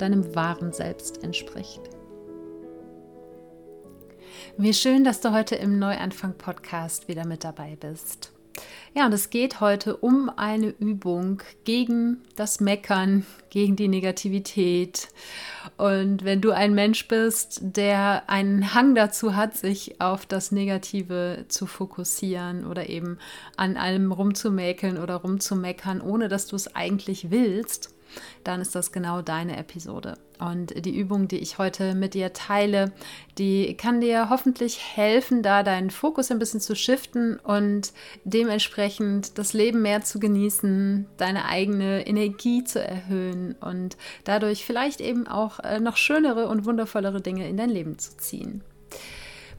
deinem wahren Selbst entspricht. Wie schön, dass du heute im Neuanfang-Podcast wieder mit dabei bist. Ja, und es geht heute um eine Übung gegen das Meckern, gegen die Negativität. Und wenn du ein Mensch bist, der einen Hang dazu hat, sich auf das Negative zu fokussieren oder eben an allem rumzumäkeln oder rumzumeckern, ohne dass du es eigentlich willst, dann ist das genau deine Episode. Und die Übung, die ich heute mit dir teile, die kann dir hoffentlich helfen, da deinen Fokus ein bisschen zu shiften und dementsprechend das Leben mehr zu genießen, deine eigene Energie zu erhöhen und dadurch vielleicht eben auch äh, noch schönere und wundervollere Dinge in dein Leben zu ziehen.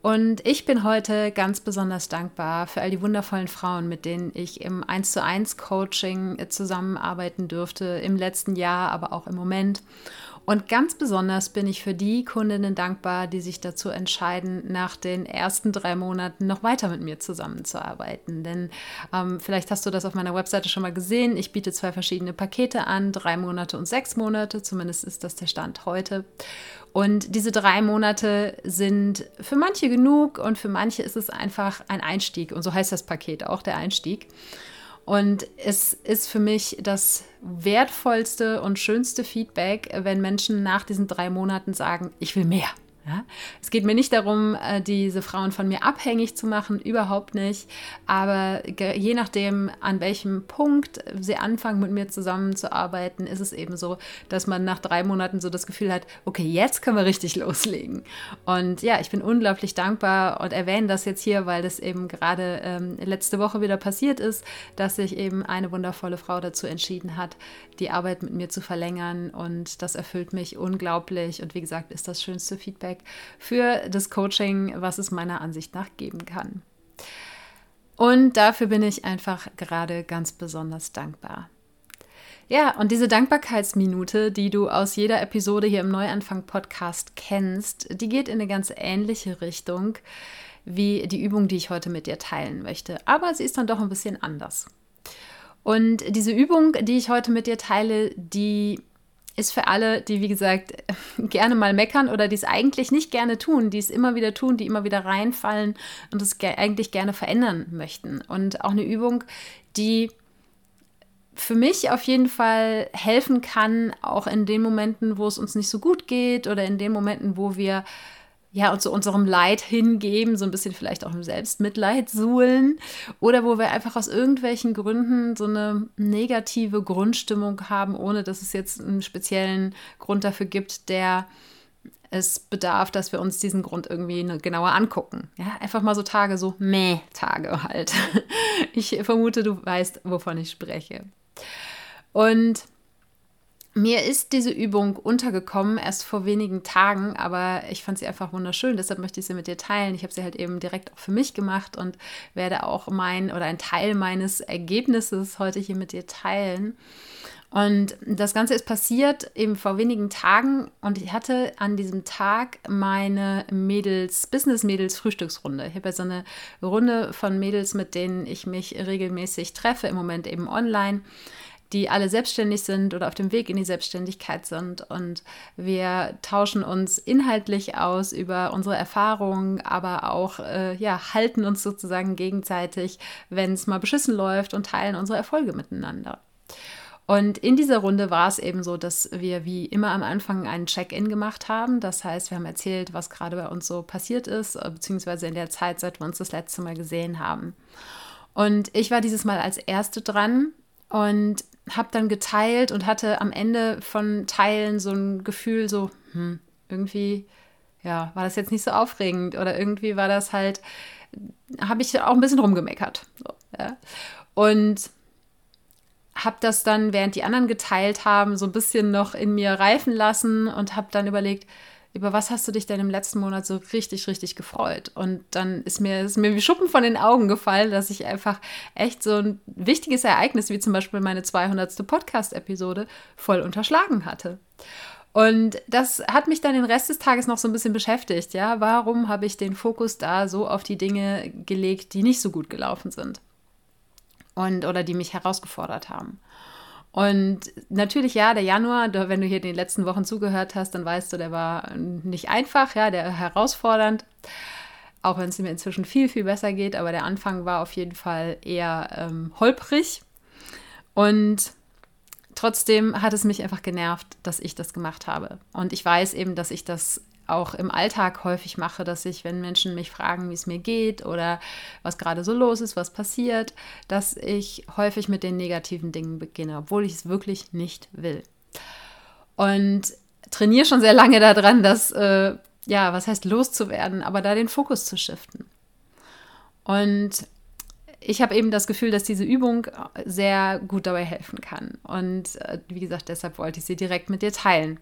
Und ich bin heute ganz besonders dankbar für all die wundervollen Frauen, mit denen ich im 1 zu 1 Coaching zusammenarbeiten durfte im letzten Jahr, aber auch im Moment. Und ganz besonders bin ich für die Kundinnen dankbar, die sich dazu entscheiden, nach den ersten drei Monaten noch weiter mit mir zusammenzuarbeiten. Denn ähm, vielleicht hast du das auf meiner Webseite schon mal gesehen. Ich biete zwei verschiedene Pakete an, drei Monate und sechs Monate. Zumindest ist das der Stand heute. Und diese drei Monate sind für manche genug und für manche ist es einfach ein Einstieg. Und so heißt das Paket auch, der Einstieg. Und es ist für mich das wertvollste und schönste Feedback, wenn Menschen nach diesen drei Monaten sagen, ich will mehr. Ja? Es geht mir nicht darum, äh, diese Frauen von mir abhängig zu machen, überhaupt nicht. Aber je nachdem, an welchem Punkt sie anfangen, mit mir zusammenzuarbeiten, ist es eben so, dass man nach drei Monaten so das Gefühl hat, okay, jetzt können wir richtig loslegen. Und ja, ich bin unglaublich dankbar und erwähne das jetzt hier, weil das eben gerade ähm, letzte Woche wieder passiert ist, dass sich eben eine wundervolle Frau dazu entschieden hat, die Arbeit mit mir zu verlängern. Und das erfüllt mich unglaublich. Und wie gesagt, ist das schönste Feedback Feedback für das Coaching, was es meiner Ansicht nach geben kann. Und dafür bin ich einfach gerade ganz besonders dankbar. Ja, und diese Dankbarkeitsminute, die du aus jeder Episode hier im Neuanfang-Podcast kennst, die geht in eine ganz ähnliche Richtung wie die Übung, die ich heute mit dir teilen möchte. Aber sie ist dann doch ein bisschen anders. Und diese Übung, die ich heute mit dir teile, die ist für alle, die, wie gesagt, gerne mal meckern oder die es eigentlich nicht gerne tun, die es immer wieder tun, die immer wieder reinfallen und es ge eigentlich gerne verändern möchten. Und auch eine Übung, die für mich auf jeden Fall helfen kann, auch in den Momenten, wo es uns nicht so gut geht oder in den Momenten, wo wir ja, und zu unserem Leid hingeben, so ein bisschen vielleicht auch im Selbstmitleid suhlen oder wo wir einfach aus irgendwelchen Gründen so eine negative Grundstimmung haben, ohne dass es jetzt einen speziellen Grund dafür gibt, der es bedarf, dass wir uns diesen Grund irgendwie genauer angucken. Ja, einfach mal so Tage, so Meh-Tage halt. Ich vermute, du weißt, wovon ich spreche. Und mir ist diese Übung untergekommen erst vor wenigen Tagen, aber ich fand sie einfach wunderschön. Deshalb möchte ich sie mit dir teilen. Ich habe sie halt eben direkt auch für mich gemacht und werde auch mein oder ein Teil meines Ergebnisses heute hier mit dir teilen. Und das Ganze ist passiert eben vor wenigen Tagen und ich hatte an diesem Tag meine Mädels, Business-Mädels Frühstücksrunde. Ich habe ja so eine Runde von Mädels, mit denen ich mich regelmäßig treffe, im Moment eben online die alle selbstständig sind oder auf dem Weg in die Selbstständigkeit sind. Und wir tauschen uns inhaltlich aus über unsere Erfahrungen, aber auch äh, ja, halten uns sozusagen gegenseitig, wenn es mal beschissen läuft und teilen unsere Erfolge miteinander. Und in dieser Runde war es eben so, dass wir wie immer am Anfang einen Check-in gemacht haben. Das heißt, wir haben erzählt, was gerade bei uns so passiert ist, beziehungsweise in der Zeit, seit wir uns das letzte Mal gesehen haben. Und ich war dieses Mal als Erste dran und habe dann geteilt und hatte am Ende von Teilen so ein Gefühl, so, hm, irgendwie, ja, war das jetzt nicht so aufregend oder irgendwie war das halt, habe ich auch ein bisschen rumgemeckert. So, ja. Und habe das dann, während die anderen geteilt haben, so ein bisschen noch in mir reifen lassen und habe dann überlegt, über was hast du dich denn im letzten Monat so richtig, richtig gefreut? Und dann ist mir, ist mir wie Schuppen von den Augen gefallen, dass ich einfach echt so ein wichtiges Ereignis, wie zum Beispiel meine 200. Podcast-Episode, voll unterschlagen hatte. Und das hat mich dann den Rest des Tages noch so ein bisschen beschäftigt. Ja, warum habe ich den Fokus da so auf die Dinge gelegt, die nicht so gut gelaufen sind? Und oder die mich herausgefordert haben. Und natürlich, ja, der Januar, wenn du hier den letzten Wochen zugehört hast, dann weißt du, der war nicht einfach, ja, der herausfordernd. Auch wenn es mir inzwischen viel, viel besser geht, aber der Anfang war auf jeden Fall eher ähm, holprig. Und trotzdem hat es mich einfach genervt, dass ich das gemacht habe. Und ich weiß eben, dass ich das auch im Alltag häufig mache, dass ich, wenn Menschen mich fragen, wie es mir geht oder was gerade so los ist, was passiert, dass ich häufig mit den negativen Dingen beginne, obwohl ich es wirklich nicht will. Und trainiere schon sehr lange daran, das, äh, ja, was heißt loszuwerden, aber da den Fokus zu shiften. Und ich habe eben das Gefühl, dass diese Übung sehr gut dabei helfen kann. Und äh, wie gesagt, deshalb wollte ich sie direkt mit dir teilen.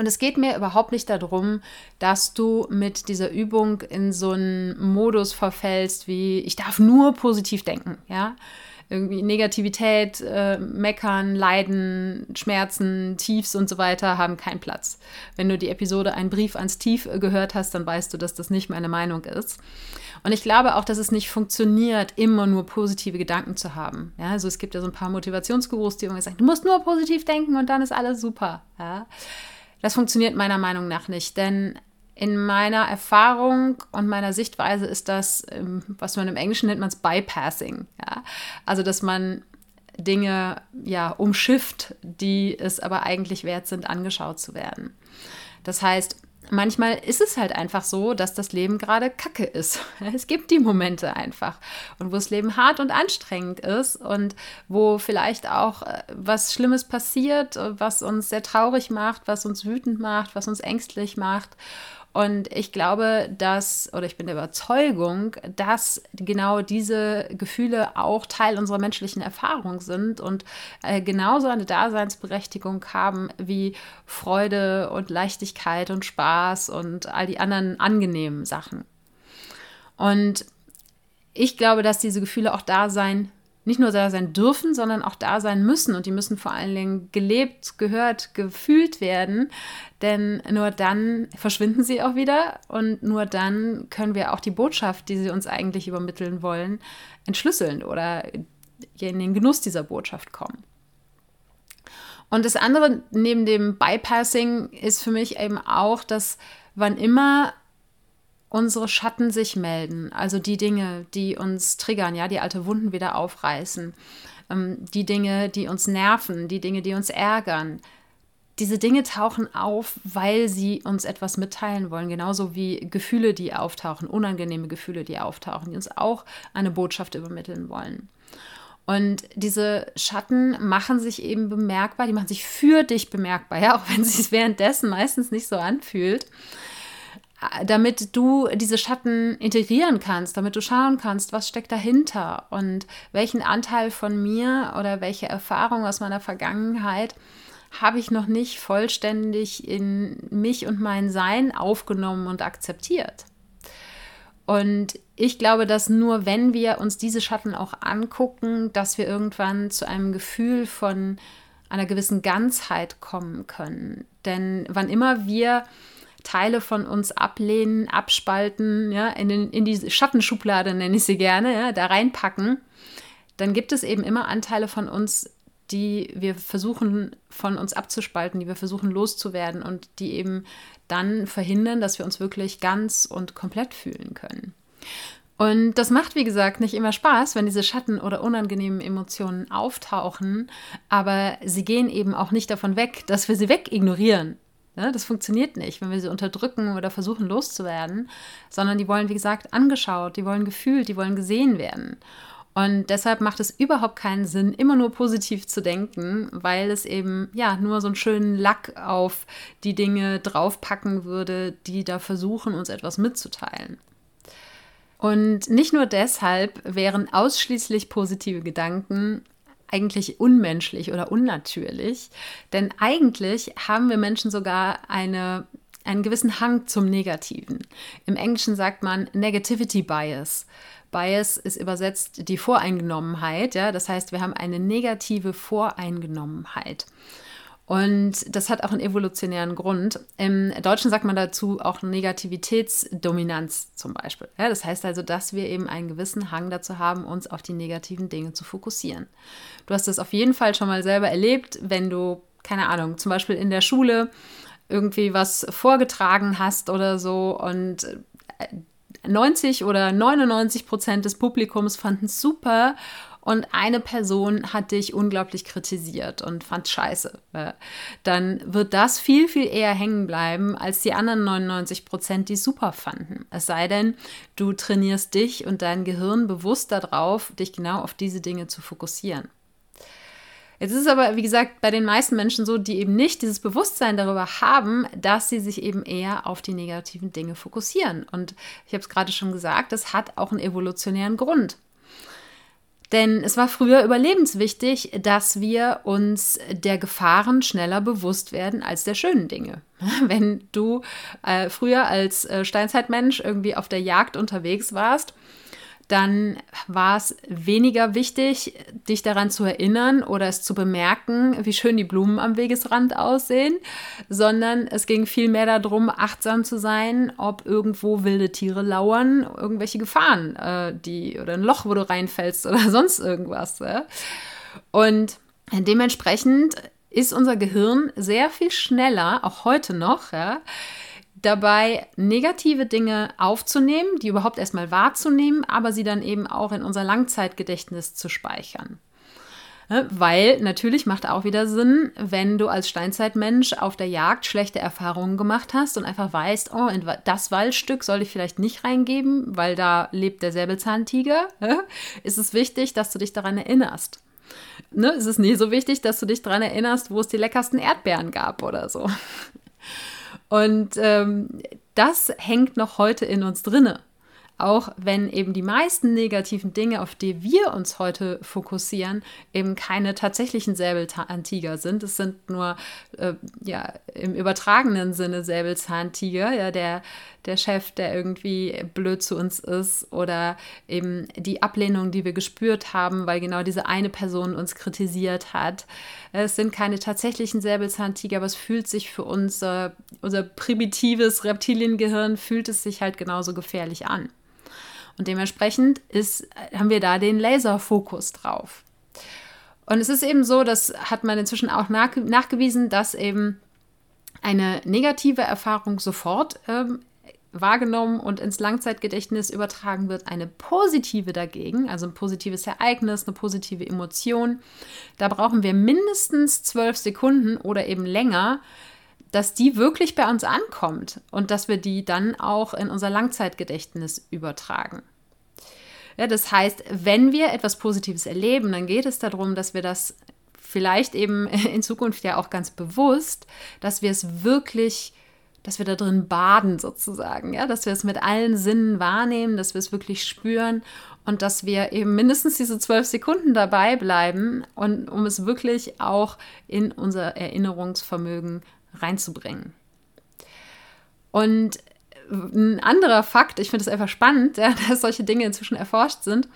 Und es geht mir überhaupt nicht darum, dass du mit dieser Übung in so einen Modus verfällst, wie ich darf nur positiv denken, ja. Irgendwie Negativität, äh, Meckern, Leiden, Schmerzen, Tiefs und so weiter haben keinen Platz. Wenn du die Episode Ein Brief ans Tief äh, gehört hast, dann weißt du, dass das nicht meine Meinung ist. Und ich glaube auch, dass es nicht funktioniert, immer nur positive Gedanken zu haben. Ja, also es gibt ja so ein paar Motivationsgurus, die immer sagen, du musst nur positiv denken und dann ist alles super. Ja. Das funktioniert meiner Meinung nach nicht, denn in meiner Erfahrung und meiner Sichtweise ist das, ähm, was man im Englischen nennt, man es Bypassing. Ja? Also, dass man Dinge ja umschifft, die es aber eigentlich wert sind, angeschaut zu werden. Das heißt, manchmal ist es halt einfach so, dass das Leben gerade kacke ist. Es gibt die Momente einfach. Und wo das Leben hart und anstrengend ist und wo vielleicht auch äh, was Schlimmes passiert, was uns sehr traurig macht, was uns wütend macht, was uns ängstlich macht. Und ich glaube, dass, oder ich bin der Überzeugung, dass genau diese Gefühle auch Teil unserer menschlichen Erfahrung sind und äh, genauso eine Daseinsberechtigung haben wie Freude und Leichtigkeit und Spaß und all die anderen angenehmen Sachen. Und ich glaube, dass diese Gefühle auch da sein nicht nur da sein dürfen, sondern auch da sein müssen. Und die müssen vor allen Dingen gelebt, gehört, gefühlt werden. Denn nur dann verschwinden sie auch wieder und nur dann können wir auch die Botschaft, die sie uns eigentlich übermitteln wollen, entschlüsseln oder in den Genuss dieser Botschaft kommen. Und das andere neben dem Bypassing ist für mich eben auch, dass wann immer unsere Schatten sich melden, also die Dinge, die uns triggern, ja, die alte Wunden wieder aufreißen, ähm, die Dinge, die uns nerven, die Dinge, die uns ärgern. Diese Dinge tauchen auf, weil sie uns etwas mitteilen wollen, genauso wie Gefühle, die auftauchen, unangenehme Gefühle, die auftauchen, die uns auch eine Botschaft übermitteln wollen. Und diese Schatten machen sich eben bemerkbar, die machen sich für dich bemerkbar, ja, auch wenn es sich währenddessen meistens nicht so anfühlt damit du diese Schatten integrieren kannst, damit du schauen kannst, was steckt dahinter und welchen Anteil von mir oder welche Erfahrung aus meiner Vergangenheit habe ich noch nicht vollständig in mich und mein Sein aufgenommen und akzeptiert. Und ich glaube, dass nur wenn wir uns diese Schatten auch angucken, dass wir irgendwann zu einem Gefühl von einer gewissen Ganzheit kommen können. Denn wann immer wir Teile von uns ablehnen, abspalten, ja, in, den, in die Schattenschublade nenne ich sie gerne, ja, da reinpacken, dann gibt es eben immer Anteile von uns, die wir versuchen von uns abzuspalten, die wir versuchen loszuwerden und die eben dann verhindern, dass wir uns wirklich ganz und komplett fühlen können. Und das macht, wie gesagt, nicht immer Spaß, wenn diese Schatten oder unangenehmen Emotionen auftauchen, aber sie gehen eben auch nicht davon weg, dass wir sie wegignorieren. Ja, das funktioniert nicht, wenn wir sie unterdrücken oder versuchen loszuwerden, sondern die wollen, wie gesagt, angeschaut, die wollen gefühlt, die wollen gesehen werden. Und deshalb macht es überhaupt keinen Sinn, immer nur positiv zu denken, weil es eben ja nur so einen schönen Lack auf die Dinge draufpacken würde, die da versuchen, uns etwas mitzuteilen. Und nicht nur deshalb wären ausschließlich positive Gedanken eigentlich unmenschlich oder unnatürlich, denn eigentlich haben wir Menschen sogar eine einen gewissen Hang zum Negativen. Im Englischen sagt man Negativity Bias. Bias ist übersetzt die Voreingenommenheit, ja, das heißt, wir haben eine negative Voreingenommenheit. Und das hat auch einen evolutionären Grund. Im Deutschen sagt man dazu auch Negativitätsdominanz zum Beispiel. Ja, das heißt also, dass wir eben einen gewissen Hang dazu haben, uns auf die negativen Dinge zu fokussieren. Du hast das auf jeden Fall schon mal selber erlebt, wenn du, keine Ahnung, zum Beispiel in der Schule irgendwie was vorgetragen hast oder so und 90 oder 99 Prozent des Publikums fanden es super und eine Person hat dich unglaublich kritisiert und fand scheiße, dann wird das viel, viel eher hängen bleiben als die anderen 99 Prozent, die super fanden. Es sei denn, du trainierst dich und dein Gehirn bewusst darauf, dich genau auf diese Dinge zu fokussieren. Jetzt ist es aber, wie gesagt, bei den meisten Menschen so, die eben nicht dieses Bewusstsein darüber haben, dass sie sich eben eher auf die negativen Dinge fokussieren. Und ich habe es gerade schon gesagt, das hat auch einen evolutionären Grund. Denn es war früher überlebenswichtig, dass wir uns der Gefahren schneller bewusst werden als der schönen Dinge. Wenn du äh, früher als äh, Steinzeitmensch irgendwie auf der Jagd unterwegs warst dann war es weniger wichtig, dich daran zu erinnern oder es zu bemerken, wie schön die Blumen am Wegesrand aussehen, sondern es ging vielmehr darum, achtsam zu sein, ob irgendwo wilde Tiere lauern, irgendwelche Gefahren, äh, die oder ein Loch, wo du reinfällst oder sonst irgendwas. Ja? Und dementsprechend ist unser Gehirn sehr viel schneller, auch heute noch, ja, dabei, negative Dinge aufzunehmen, die überhaupt erstmal wahrzunehmen, aber sie dann eben auch in unser Langzeitgedächtnis zu speichern. Weil natürlich macht auch wieder Sinn, wenn du als Steinzeitmensch auf der Jagd schlechte Erfahrungen gemacht hast und einfach weißt, oh, in das Waldstück soll ich vielleicht nicht reingeben, weil da lebt der Säbelzahntiger, ist es wichtig, dass du dich daran erinnerst. Ne, es ist nie so wichtig, dass du dich daran erinnerst, wo es die leckersten Erdbeeren gab oder so. Und ähm, das hängt noch heute in uns drinne. Auch wenn eben die meisten negativen Dinge, auf die wir uns heute fokussieren, eben keine tatsächlichen Säbelzahntiger sind. Es sind nur äh, ja, im übertragenen Sinne Säbelzahntiger, ja, der, der Chef, der irgendwie blöd zu uns ist oder eben die Ablehnung, die wir gespürt haben, weil genau diese eine Person uns kritisiert hat. Es sind keine tatsächlichen Säbelzahntiger, aber es fühlt sich für uns, äh, unser primitives Reptiliengehirn, fühlt es sich halt genauso gefährlich an. Und dementsprechend ist, haben wir da den Laserfokus drauf. Und es ist eben so, das hat man inzwischen auch nach, nachgewiesen, dass eben eine negative Erfahrung sofort ähm, wahrgenommen und ins Langzeitgedächtnis übertragen wird, eine positive dagegen, also ein positives Ereignis, eine positive Emotion. Da brauchen wir mindestens zwölf Sekunden oder eben länger, dass die wirklich bei uns ankommt und dass wir die dann auch in unser Langzeitgedächtnis übertragen. Ja, das heißt, wenn wir etwas Positives erleben, dann geht es darum, dass wir das vielleicht eben in Zukunft ja auch ganz bewusst, dass wir es wirklich, dass wir da drin baden sozusagen, ja, dass wir es mit allen Sinnen wahrnehmen, dass wir es wirklich spüren und dass wir eben mindestens diese zwölf Sekunden dabei bleiben und um es wirklich auch in unser Erinnerungsvermögen reinzubringen. Und ein anderer Fakt, ich finde es einfach spannend, ja, dass solche Dinge inzwischen erforscht sind,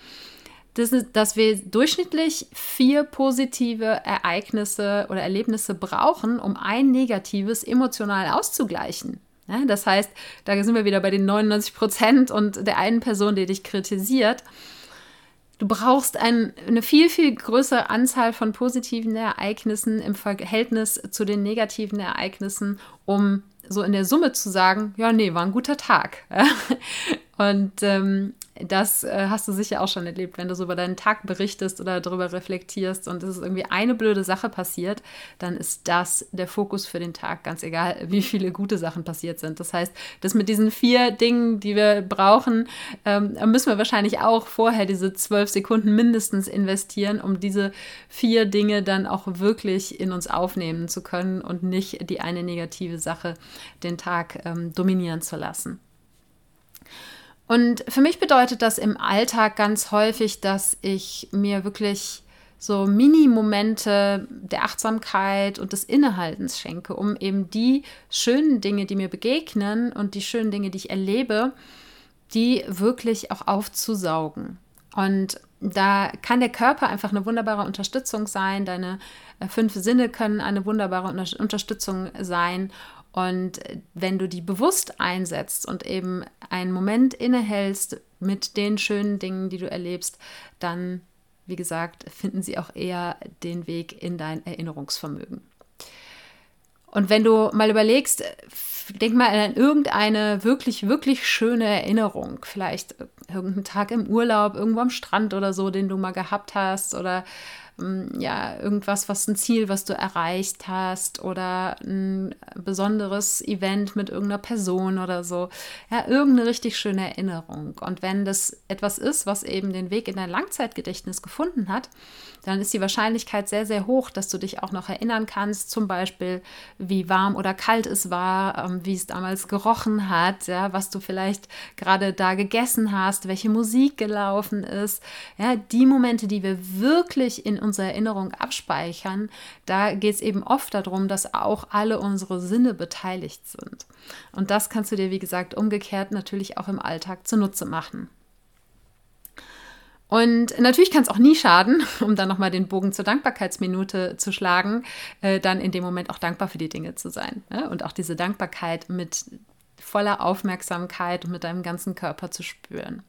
das ist, dass wir durchschnittlich vier positive Ereignisse oder Erlebnisse brauchen, um ein negatives emotional auszugleichen. Ja, das heißt, da sind wir wieder bei den 99 Prozent und der einen Person, die dich kritisiert. Du brauchst ein, eine viel, viel größere Anzahl von positiven Ereignissen im Verhältnis zu den negativen Ereignissen, um so in der Summe zu sagen, ja, nee, war ein guter Tag. Und ähm, das äh, hast du sicher auch schon erlebt, wenn du so über deinen Tag berichtest oder darüber reflektierst und es ist irgendwie eine blöde Sache passiert, dann ist das der Fokus für den Tag, ganz egal, wie viele gute Sachen passiert sind. Das heißt, das mit diesen vier Dingen, die wir brauchen, ähm, müssen wir wahrscheinlich auch vorher diese zwölf Sekunden mindestens investieren, um diese vier Dinge dann auch wirklich in uns aufnehmen zu können und nicht die eine negative Sache den Tag ähm, dominieren zu lassen. Und für mich bedeutet das im Alltag ganz häufig, dass ich mir wirklich so Mini-Momente der Achtsamkeit und des Innehaltens schenke, um eben die schönen Dinge, die mir begegnen und die schönen Dinge, die ich erlebe, die wirklich auch aufzusaugen. Und da kann der Körper einfach eine wunderbare Unterstützung sein. Deine äh, fünf Sinne können eine wunderbare Unterstützung sein. Und wenn du die bewusst einsetzt und eben einen Moment innehältst mit den schönen Dingen, die du erlebst, dann, wie gesagt, finden sie auch eher den Weg in dein Erinnerungsvermögen. Und wenn du mal überlegst, denk mal an irgendeine wirklich, wirklich schöne Erinnerung. Vielleicht irgendeinen Tag im Urlaub, irgendwo am Strand oder so, den du mal gehabt hast oder ähm, ja, irgendwas, was ein Ziel, was du erreicht hast oder ein besonderes Event mit irgendeiner Person oder so. Ja, irgendeine richtig schöne Erinnerung. Und wenn das etwas ist, was eben den Weg in dein Langzeitgedächtnis gefunden hat, dann ist die Wahrscheinlichkeit sehr, sehr hoch, dass du dich auch noch erinnern kannst, zum Beispiel, wie warm oder kalt es war, ähm, wie es damals gerochen hat, ja, was du vielleicht gerade da gegessen hast, welche Musik gelaufen ist. Ja, die Momente, die wir wirklich in unserer Erinnerung abspeichern, da geht es eben oft darum, dass auch alle unsere Sinne beteiligt sind. Und das kannst du dir, wie gesagt, umgekehrt natürlich auch im Alltag zunutze machen. Und natürlich kann es auch nie schaden, um dann nochmal den Bogen zur Dankbarkeitsminute zu schlagen, äh, dann in dem Moment auch dankbar für die Dinge zu sein. Ne? Und auch diese Dankbarkeit mit voller Aufmerksamkeit und mit deinem ganzen Körper zu spüren.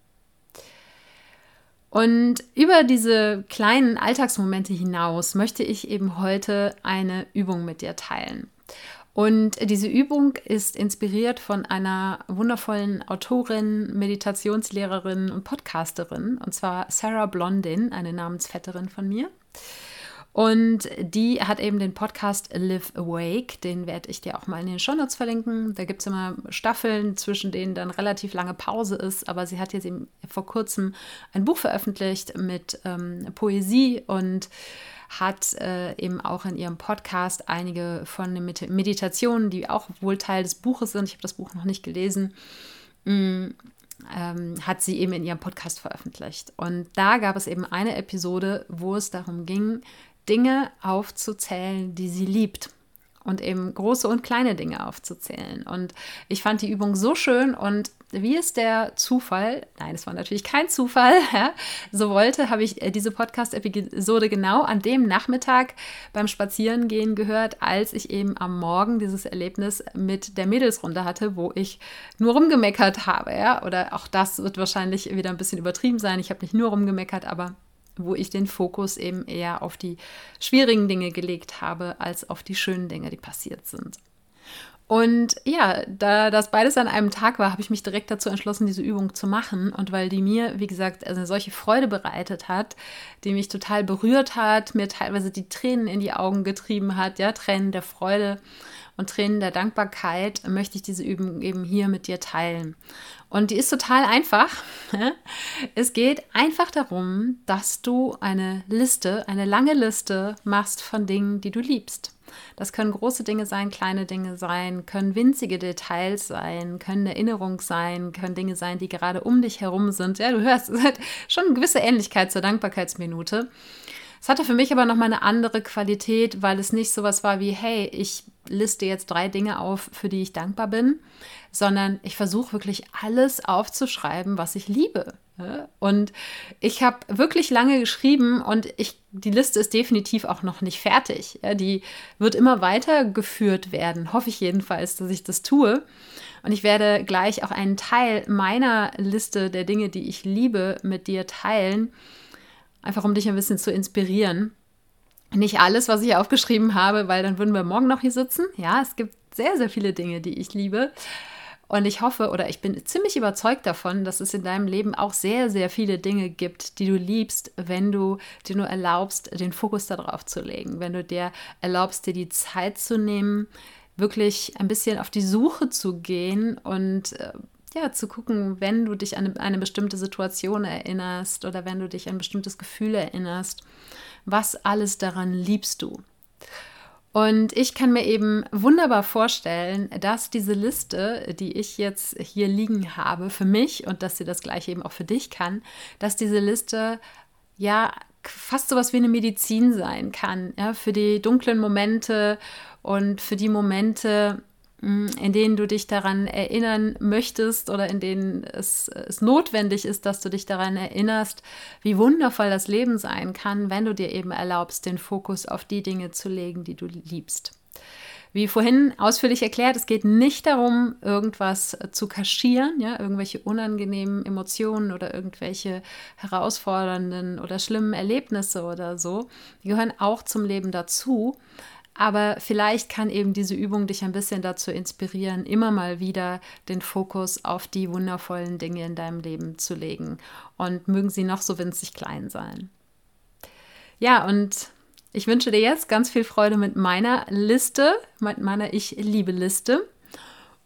Und über diese kleinen Alltagsmomente hinaus möchte ich eben heute eine Übung mit dir teilen. Und diese Übung ist inspiriert von einer wundervollen Autorin, Meditationslehrerin und Podcasterin, und zwar Sarah Blondin, eine Namensvetterin von mir. Und die hat eben den Podcast Live Awake, den werde ich dir auch mal in den Shownotes verlinken. Da gibt es immer Staffeln, zwischen denen dann relativ lange Pause ist, aber sie hat jetzt eben vor kurzem ein Buch veröffentlicht mit ähm, Poesie und hat äh, eben auch in ihrem Podcast einige von den Meditationen, die auch wohl Teil des Buches sind, ich habe das Buch noch nicht gelesen, mh, mm, ähm, hat sie eben in ihrem Podcast veröffentlicht. Und da gab es eben eine Episode, wo es darum ging, Dinge aufzuzählen, die sie liebt und eben große und kleine Dinge aufzuzählen. Und ich fand die Übung so schön und wie es der Zufall, nein, es war natürlich kein Zufall, ja, so wollte, habe ich äh, diese Podcast-Episode genau an dem Nachmittag beim Spazierengehen gehört, als ich eben am Morgen dieses Erlebnis mit der Mädelsrunde hatte, wo ich nur rumgemeckert habe. Ja? Oder auch das wird wahrscheinlich wieder ein bisschen übertrieben sein. Ich habe nicht nur rumgemeckert, aber wo ich den Fokus eben eher auf die schwierigen Dinge gelegt habe, als auf die schönen Dinge, die passiert sind. Und ja, da das beides an einem Tag war, habe ich mich direkt dazu entschlossen, diese Übung zu machen. Und weil die mir, wie gesagt, eine solche Freude bereitet hat, die mich total berührt hat, mir teilweise die Tränen in die Augen getrieben hat, ja, Tränen der Freude und Tränen der Dankbarkeit, möchte ich diese Übung eben hier mit dir teilen. Und die ist total einfach. Es geht einfach darum, dass du eine Liste, eine lange Liste machst von Dingen, die du liebst. Das können große Dinge sein, kleine Dinge sein, können winzige Details sein, können Erinnerungen sein, können Dinge sein, die gerade um dich herum sind. Ja, du hörst, es hat schon eine gewisse Ähnlichkeit zur Dankbarkeitsminute. Es hatte für mich aber nochmal eine andere Qualität, weil es nicht sowas war wie, hey, ich liste jetzt drei Dinge auf, für die ich dankbar bin, sondern ich versuche wirklich alles aufzuschreiben, was ich liebe. Und ich habe wirklich lange geschrieben und ich, die Liste ist definitiv auch noch nicht fertig. Die wird immer weitergeführt werden, hoffe ich jedenfalls, dass ich das tue. Und ich werde gleich auch einen Teil meiner Liste der Dinge, die ich liebe, mit dir teilen, einfach um dich ein bisschen zu inspirieren. Nicht alles, was ich aufgeschrieben habe, weil dann würden wir morgen noch hier sitzen. Ja, es gibt sehr, sehr viele Dinge, die ich liebe. Und ich hoffe oder ich bin ziemlich überzeugt davon, dass es in deinem Leben auch sehr, sehr viele Dinge gibt, die du liebst, wenn du dir nur erlaubst, den Fokus darauf zu legen, wenn du dir erlaubst, dir die Zeit zu nehmen, wirklich ein bisschen auf die Suche zu gehen und äh, ja, zu gucken, wenn du dich an eine bestimmte Situation erinnerst oder wenn du dich an ein bestimmtes Gefühl erinnerst, was alles daran liebst du. Und ich kann mir eben wunderbar vorstellen, dass diese Liste, die ich jetzt hier liegen habe für mich und dass sie das gleiche eben auch für dich kann, dass diese Liste ja fast sowas wie eine Medizin sein kann, ja, für die dunklen Momente und für die Momente, in denen du dich daran erinnern möchtest oder in denen es, es, notwendig ist, dass du dich daran erinnerst, wie wundervoll das Leben sein kann, wenn du dir eben erlaubst, den Fokus auf die Dinge zu legen, die du liebst. Wie vorhin ausführlich erklärt, es geht nicht darum, irgendwas zu kaschieren, ja, irgendwelche unangenehmen Emotionen oder irgendwelche herausfordernden oder schlimmen Erlebnisse oder so. Die gehören auch zum Leben dazu. Aber vielleicht kann eben diese Übung dich ein bisschen dazu inspirieren, immer mal wieder den Fokus auf die wundervollen Dinge in deinem Leben zu legen. Und mögen sie noch so winzig klein sein. Ja, und ich wünsche dir jetzt ganz viel Freude mit meiner Liste, mit meiner Ich-Liebe-Liste.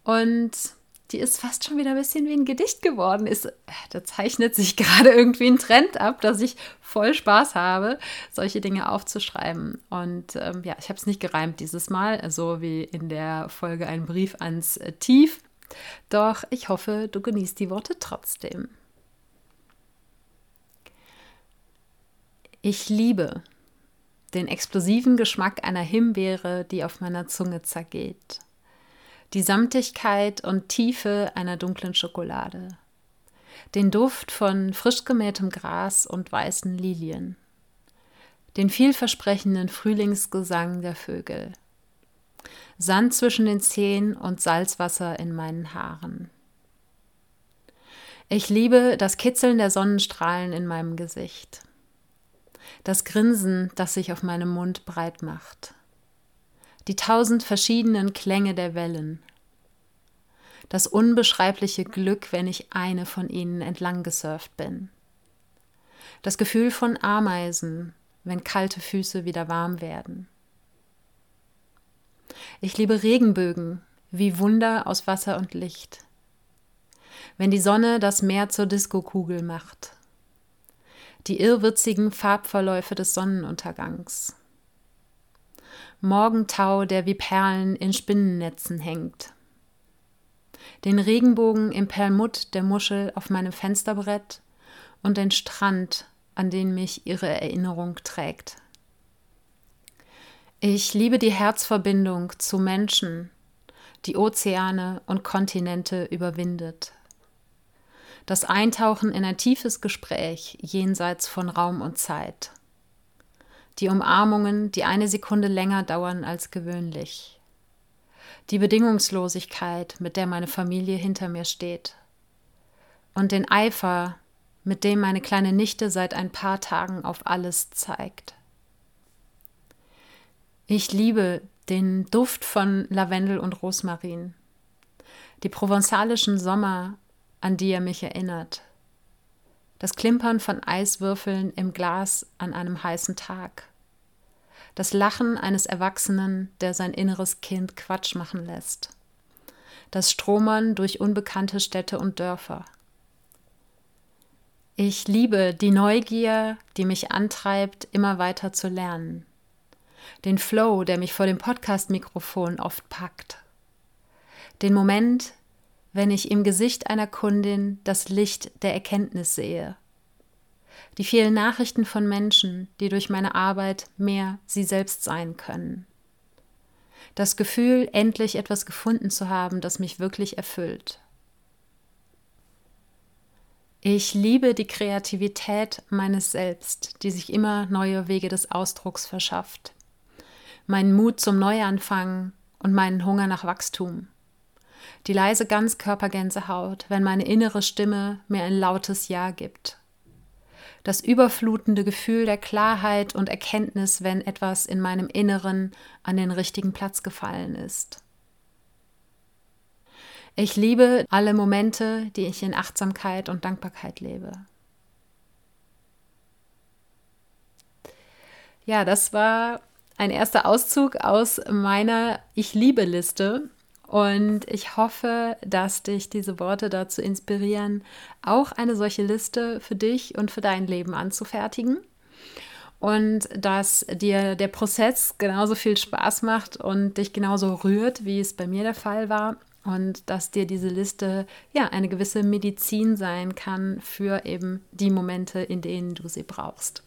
Und die ist fast schon wieder ein bisschen wie ein Gedicht geworden. Ist, da zeichnet sich gerade irgendwie ein Trend ab, dass ich voll Spaß habe, solche Dinge aufzuschreiben. Und ähm, ja, ich habe es nicht gereimt dieses Mal, so wie in der Folge Ein Brief ans Tief. Doch ich hoffe, du genießt die Worte trotzdem. Ich liebe den explosiven Geschmack einer Himbeere, die auf meiner Zunge zergeht die Samtigkeit und Tiefe einer dunklen Schokolade, den Duft von frisch gemähtem Gras und weißen Lilien, den vielversprechenden Frühlingsgesang der Vögel, Sand zwischen den Zehen und Salzwasser in meinen Haaren. Ich liebe das Kitzeln der Sonnenstrahlen in meinem Gesicht, das Grinsen, das sich auf meinem Mund breit macht die tausend verschiedenen Klänge der Wellen, das unbeschreibliche Glück, wenn ich eine von ihnen entlang gesurft bin, das Gefühl von Ameisen, wenn kalte Füße wieder warm werden. Ich liebe Regenbögen wie Wunder aus Wasser und Licht, wenn die Sonne das Meer zur Diskokugel macht, die irrwitzigen Farbverläufe des Sonnenuntergangs Morgentau, der wie Perlen in Spinnennetzen hängt. Den Regenbogen im Perlmutt der Muschel auf meinem Fensterbrett und den Strand, an den mich ihre Erinnerung trägt. Ich liebe die Herzverbindung zu Menschen, die Ozeane und Kontinente überwindet. Das Eintauchen in ein tiefes Gespräch jenseits von Raum und Zeit die Umarmungen, die eine Sekunde länger dauern als gewöhnlich, die Bedingungslosigkeit, mit der meine Familie hinter mir steht, und den Eifer, mit dem meine kleine Nichte seit ein paar Tagen auf alles zeigt. Ich liebe den Duft von Lavendel und Rosmarin, die provenzalischen Sommer, an die er mich erinnert, das Klimpern von Eiswürfeln im Glas an einem heißen Tag, das Lachen eines Erwachsenen, der sein inneres Kind Quatsch machen lässt, das Stromern durch unbekannte Städte und Dörfer. Ich liebe die Neugier, die mich antreibt, immer weiter zu lernen, den Flow, der mich vor dem Podcast-Mikrofon oft packt, den Moment, wenn ich im Gesicht einer Kundin das Licht der Erkenntnis sehe. Die vielen Nachrichten von Menschen, die durch meine Arbeit mehr sie selbst sein können. Das Gefühl, endlich etwas gefunden zu haben, das mich wirklich erfüllt. Ich liebe die Kreativität meines Selbst, die sich immer neue Wege des Ausdrucks verschafft. Meinen Mut zum Neuanfang und meinen Hunger nach Wachstum die leise Ganzkörpergänsehaut, wenn meine innere Stimme mir ein lautes Ja gibt. Das überflutende Gefühl der Klarheit und Erkenntnis, wenn etwas in meinem Inneren an den richtigen Platz gefallen ist. Ich liebe alle Momente, die ich in Achtsamkeit und Dankbarkeit lebe. Ja, das war ein erster Auszug aus meiner Ich liebe Liste. Und ich hoffe, dass dich diese Worte dazu inspirieren, auch eine solche Liste für dich und für dein Leben anzufertigen. Und dass dir der Prozess genauso viel Spaß macht und dich genauso rührt, wie es bei mir der Fall war. Und dass dir diese Liste ja eine gewisse Medizin sein kann für eben die Momente, in denen du sie brauchst.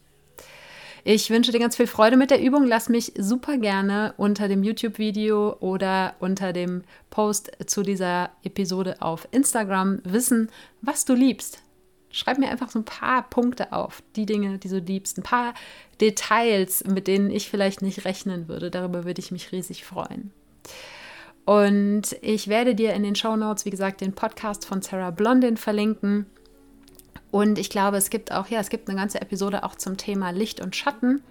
Ich wünsche dir ganz viel Freude mit der Übung. Lass mich super gerne unter dem YouTube-Video oder unter dem Post zu dieser Episode auf Instagram wissen, was du liebst. Schreib mir einfach so ein paar Punkte auf, die Dinge, die du liebst, ein paar Details, mit denen ich vielleicht nicht rechnen würde. Darüber würde ich mich riesig freuen. Und ich werde dir in den Show Notes, wie gesagt, den Podcast von Sarah Blondin verlinken. Und ich glaube, es gibt auch, ja, es gibt eine ganze Episode auch zum Thema Licht und Schatten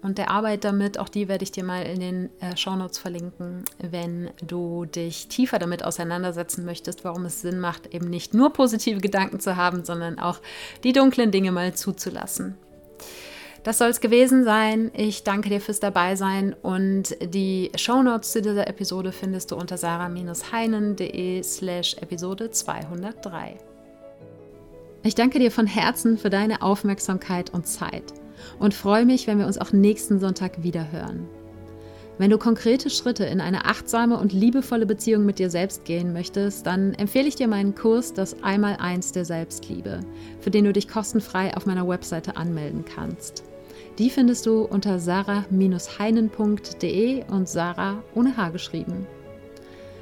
und der Arbeit damit. Auch die werde ich dir mal in den äh, Shownotes verlinken, wenn du dich tiefer damit auseinandersetzen möchtest, warum es Sinn macht, eben nicht nur positive Gedanken zu haben, sondern auch die dunklen Dinge mal zuzulassen. Das soll es gewesen sein. Ich danke dir fürs Dabeisein und die Shownotes zu dieser Episode findest du unter sarah-heinen.de slash Episode 203. Ich danke dir von Herzen für deine Aufmerksamkeit und Zeit und freue mich, wenn wir uns auch nächsten Sonntag wieder hören. Wenn du konkrete Schritte in eine achtsame und liebevolle Beziehung mit dir selbst gehen möchtest, dann empfehle ich dir meinen Kurs Das Einmaleins der Selbstliebe, für den du dich kostenfrei auf meiner Webseite anmelden kannst. Die findest du unter sarah-heinen.de und Sarah ohne H geschrieben.